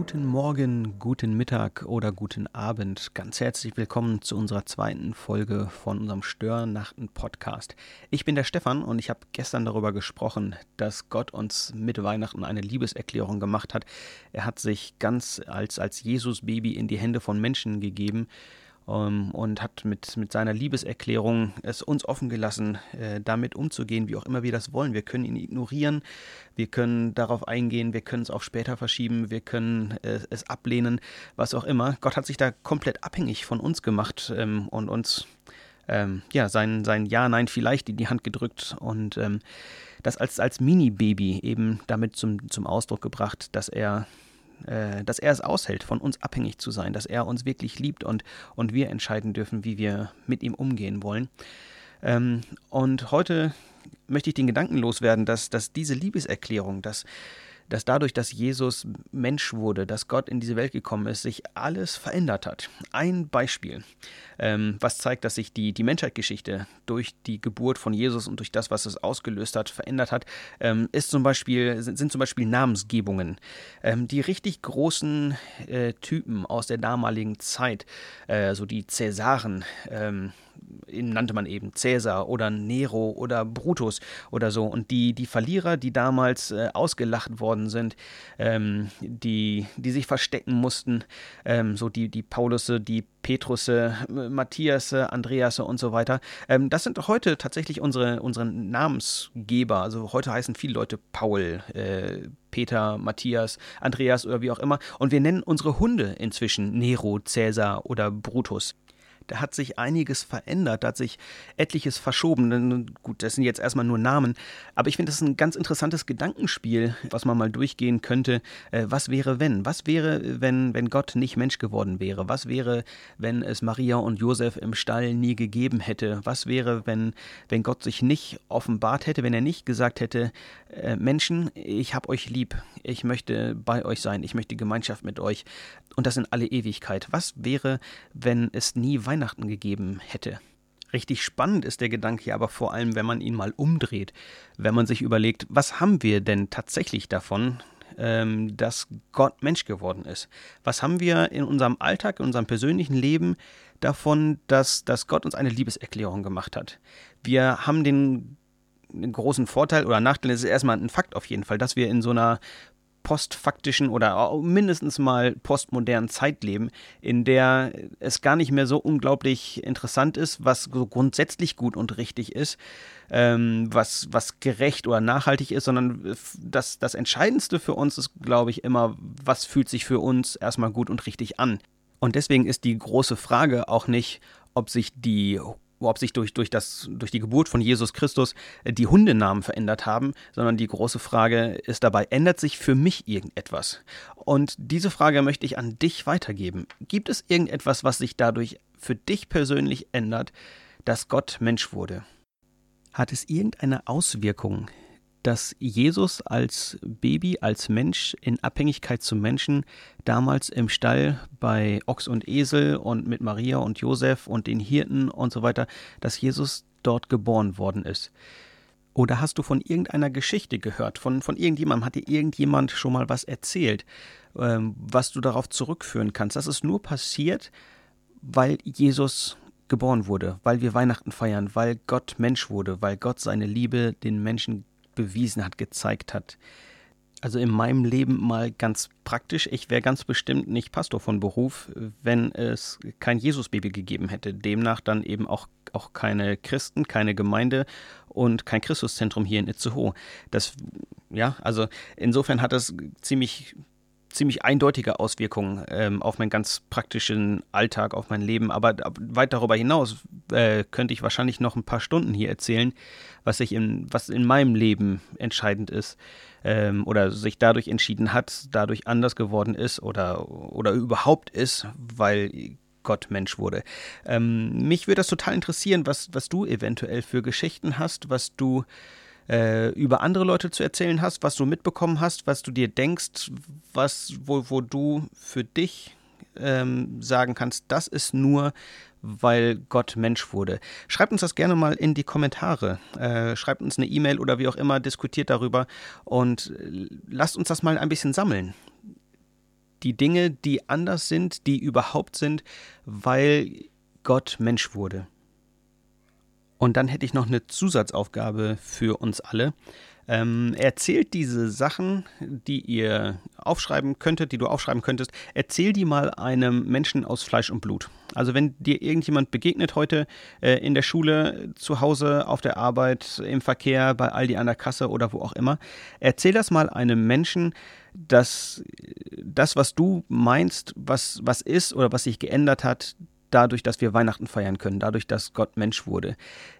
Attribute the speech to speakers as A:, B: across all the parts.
A: Guten Morgen, guten Mittag oder guten Abend. Ganz herzlich willkommen zu unserer zweiten Folge von unserem Störnachten-Podcast. Ich bin der Stefan und ich habe gestern darüber gesprochen, dass Gott uns mit Weihnachten eine Liebeserklärung gemacht hat. Er hat sich ganz als, als Jesus-Baby in die Hände von Menschen gegeben ähm, und hat mit, mit seiner Liebeserklärung es uns offen gelassen, äh, damit umzugehen, wie auch immer wir das wollen. Wir können ihn ignorieren, wir können darauf eingehen, wir können es auch später verschieben, wir können äh, es ablehnen, was auch immer. Gott hat sich da komplett abhängig von uns gemacht ähm, und uns ähm, ja, sein, sein Ja, Nein, vielleicht in die Hand gedrückt und ähm, das als, als Mini-Baby eben damit zum, zum Ausdruck gebracht, dass er äh, dass er es aushält, von uns abhängig zu sein, dass er uns wirklich liebt und, und wir entscheiden dürfen, wie wir mit ihm umgehen wollen. Ähm, und heute möchte ich den Gedanken loswerden, dass, dass diese Liebeserklärung, dass dass dadurch, dass Jesus Mensch wurde, dass Gott in diese Welt gekommen ist, sich alles verändert hat. Ein Beispiel, ähm, was zeigt, dass sich die, die Menschheitsgeschichte durch die Geburt von Jesus und durch das, was es ausgelöst hat, verändert hat, ähm, ist zum Beispiel, sind, sind zum Beispiel Namensgebungen. Ähm, die richtig großen äh, Typen aus der damaligen Zeit, äh, so die Cäsaren, ähm, ihn nannte man eben Cäsar oder Nero oder Brutus oder so. Und die, die Verlierer, die damals äh, ausgelacht worden sind, ähm, die, die sich verstecken mussten, ähm, so die, die Paulusse, die Petrusse, Matthiasse, Andreasse und so weiter. Ähm, das sind heute tatsächlich unsere, unsere Namensgeber. Also heute heißen viele Leute Paul, äh, Peter, Matthias, Andreas oder wie auch immer. Und wir nennen unsere Hunde inzwischen Nero, Cäsar oder Brutus da hat sich einiges verändert, da hat sich etliches verschoben. Gut, das sind jetzt erstmal nur Namen, aber ich finde das ein ganz interessantes Gedankenspiel, was man mal durchgehen könnte. Äh, was wäre, wenn? Was wäre, wenn, wenn Gott nicht Mensch geworden wäre? Was wäre, wenn es Maria und Josef im Stall nie gegeben hätte? Was wäre, wenn, wenn Gott sich nicht offenbart hätte, wenn er nicht gesagt hätte, äh, Menschen, ich habe euch lieb, ich möchte bei euch sein, ich möchte Gemeinschaft mit euch und das in alle Ewigkeit. Was wäre, wenn es nie Weihnachten gegeben hätte? Richtig spannend ist der Gedanke aber vor allem, wenn man ihn mal umdreht, wenn man sich überlegt, was haben wir denn tatsächlich davon, ähm, dass Gott Mensch geworden ist? Was haben wir in unserem Alltag, in unserem persönlichen Leben davon, dass, dass Gott uns eine Liebeserklärung gemacht hat? Wir haben den großen Vorteil oder Nachteil, es ist erstmal ein Fakt auf jeden Fall, dass wir in so einer postfaktischen oder mindestens mal postmodernen Zeit leben, in der es gar nicht mehr so unglaublich interessant ist, was so grundsätzlich gut und richtig ist, ähm, was, was gerecht oder nachhaltig ist, sondern das, das Entscheidendste für uns ist, glaube ich, immer, was fühlt sich für uns erstmal gut und richtig an. Und deswegen ist die große Frage auch nicht, ob sich die ob sich durch, durch, das, durch die Geburt von Jesus Christus äh, die Hundenamen verändert haben, sondern die große Frage ist dabei, ändert sich für mich irgendetwas? Und diese Frage möchte ich an dich weitergeben. Gibt es irgendetwas, was sich dadurch für dich persönlich ändert, dass Gott Mensch wurde? Hat es irgendeine Auswirkung dass Jesus als Baby, als Mensch in Abhängigkeit zum Menschen damals im Stall bei Ochs und Esel und mit Maria und Josef und den Hirten und so weiter, dass Jesus dort geboren worden ist. Oder hast du von irgendeiner Geschichte gehört? Von, von irgendjemandem? Hat dir irgendjemand schon mal was erzählt, ähm, was du darauf zurückführen kannst? Das ist nur passiert, weil Jesus geboren wurde, weil wir Weihnachten feiern, weil Gott Mensch wurde, weil Gott seine Liebe den Menschen bewiesen hat, gezeigt hat. Also in meinem Leben mal ganz praktisch, ich wäre ganz bestimmt nicht Pastor von Beruf, wenn es kein Jesusbaby gegeben hätte. Demnach dann eben auch, auch keine Christen, keine Gemeinde und kein Christuszentrum hier in Itzehoe. Das, ja, also insofern hat das ziemlich ziemlich eindeutige Auswirkungen ähm, auf meinen ganz praktischen Alltag, auf mein Leben. Aber weit darüber hinaus äh, könnte ich wahrscheinlich noch ein paar Stunden hier erzählen, was ich in, was in meinem Leben entscheidend ist ähm, oder sich dadurch entschieden hat, dadurch anders geworden ist oder, oder überhaupt ist, weil Gott Mensch wurde. Ähm, mich würde das total interessieren, was, was du eventuell für Geschichten hast, was du äh, über andere Leute zu erzählen hast, was du mitbekommen hast, was du dir denkst, was, wo, wo du für dich ähm, sagen kannst, das ist nur, weil Gott Mensch wurde. Schreibt uns das gerne mal in die Kommentare. Äh, schreibt uns eine E-Mail oder wie auch immer, diskutiert darüber und äh, lasst uns das mal ein bisschen sammeln. die Dinge, die anders sind, die überhaupt sind, weil Gott Mensch wurde. Und dann hätte ich noch eine Zusatzaufgabe für uns alle. Ähm, erzählt diese Sachen, die ihr aufschreiben könntet, die du aufschreiben könntest, erzähl die mal einem Menschen aus Fleisch und Blut. Also wenn dir irgendjemand begegnet heute äh, in der Schule, zu Hause, auf der Arbeit, im Verkehr, bei Aldi an der Kasse oder wo auch immer, erzähl das mal einem Menschen, dass das, was du meinst, was, was ist oder was sich geändert hat, dadurch, dass wir Weihnachten feiern können, dadurch, dass Gott Mensch wurde.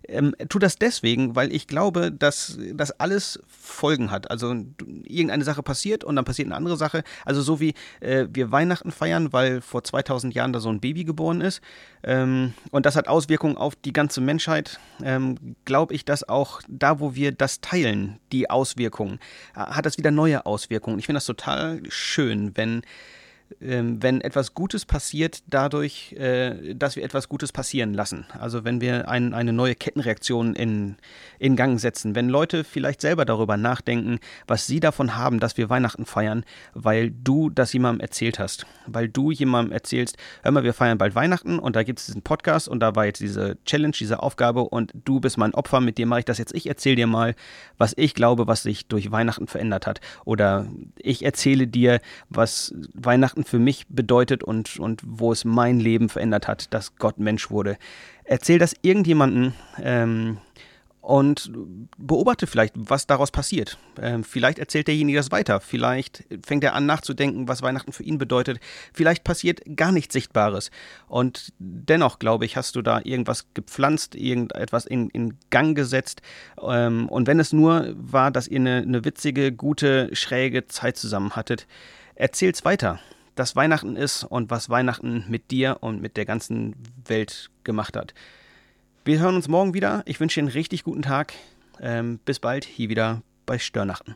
A: Ähm, tu das deswegen, weil ich glaube, dass das alles Folgen hat. Also irgendeine Sache passiert und dann passiert eine andere Sache. Also so wie äh, wir Weihnachten feiern, weil vor 2000 Jahren da so ein Baby geboren ist ähm, und das hat Auswirkungen auf die ganze Menschheit, ähm, glaube ich, dass auch da, wo wir das teilen, die Auswirkungen, äh, hat das wieder neue Auswirkungen. Ich finde das total schön, wenn wenn etwas Gutes passiert, dadurch, äh, dass wir etwas Gutes passieren lassen. Also wenn wir ein, eine neue Kettenreaktion in, in Gang setzen, wenn Leute vielleicht selber darüber nachdenken, was sie davon haben, dass wir Weihnachten feiern, weil du das jemandem erzählt hast. Weil du jemandem erzählst, hör mal, wir feiern bald Weihnachten und da gibt es diesen Podcast und da war jetzt diese Challenge, diese Aufgabe und du bist mein Opfer, mit dir mache ich das jetzt. Ich erzähle dir mal, was ich glaube, was sich durch Weihnachten verändert hat. Oder ich erzähle dir, was Weihnachten Weihnachten für mich bedeutet und, und wo es mein Leben verändert hat, dass Gott Mensch wurde. Erzähl das irgendjemanden ähm, und beobachte vielleicht, was daraus passiert. Ähm, vielleicht erzählt derjenige das weiter. Vielleicht fängt er an nachzudenken, was Weihnachten für ihn bedeutet. Vielleicht passiert gar nichts Sichtbares. Und dennoch, glaube ich, hast du da irgendwas gepflanzt, irgendetwas in, in Gang gesetzt. Ähm, und wenn es nur war, dass ihr eine, eine witzige, gute, schräge Zeit zusammen hattet, erzähl's weiter das Weihnachten ist und was Weihnachten mit dir und mit der ganzen Welt gemacht hat. Wir hören uns morgen wieder. Ich wünsche dir einen richtig guten Tag. Ähm, bis bald hier wieder bei Störnachten.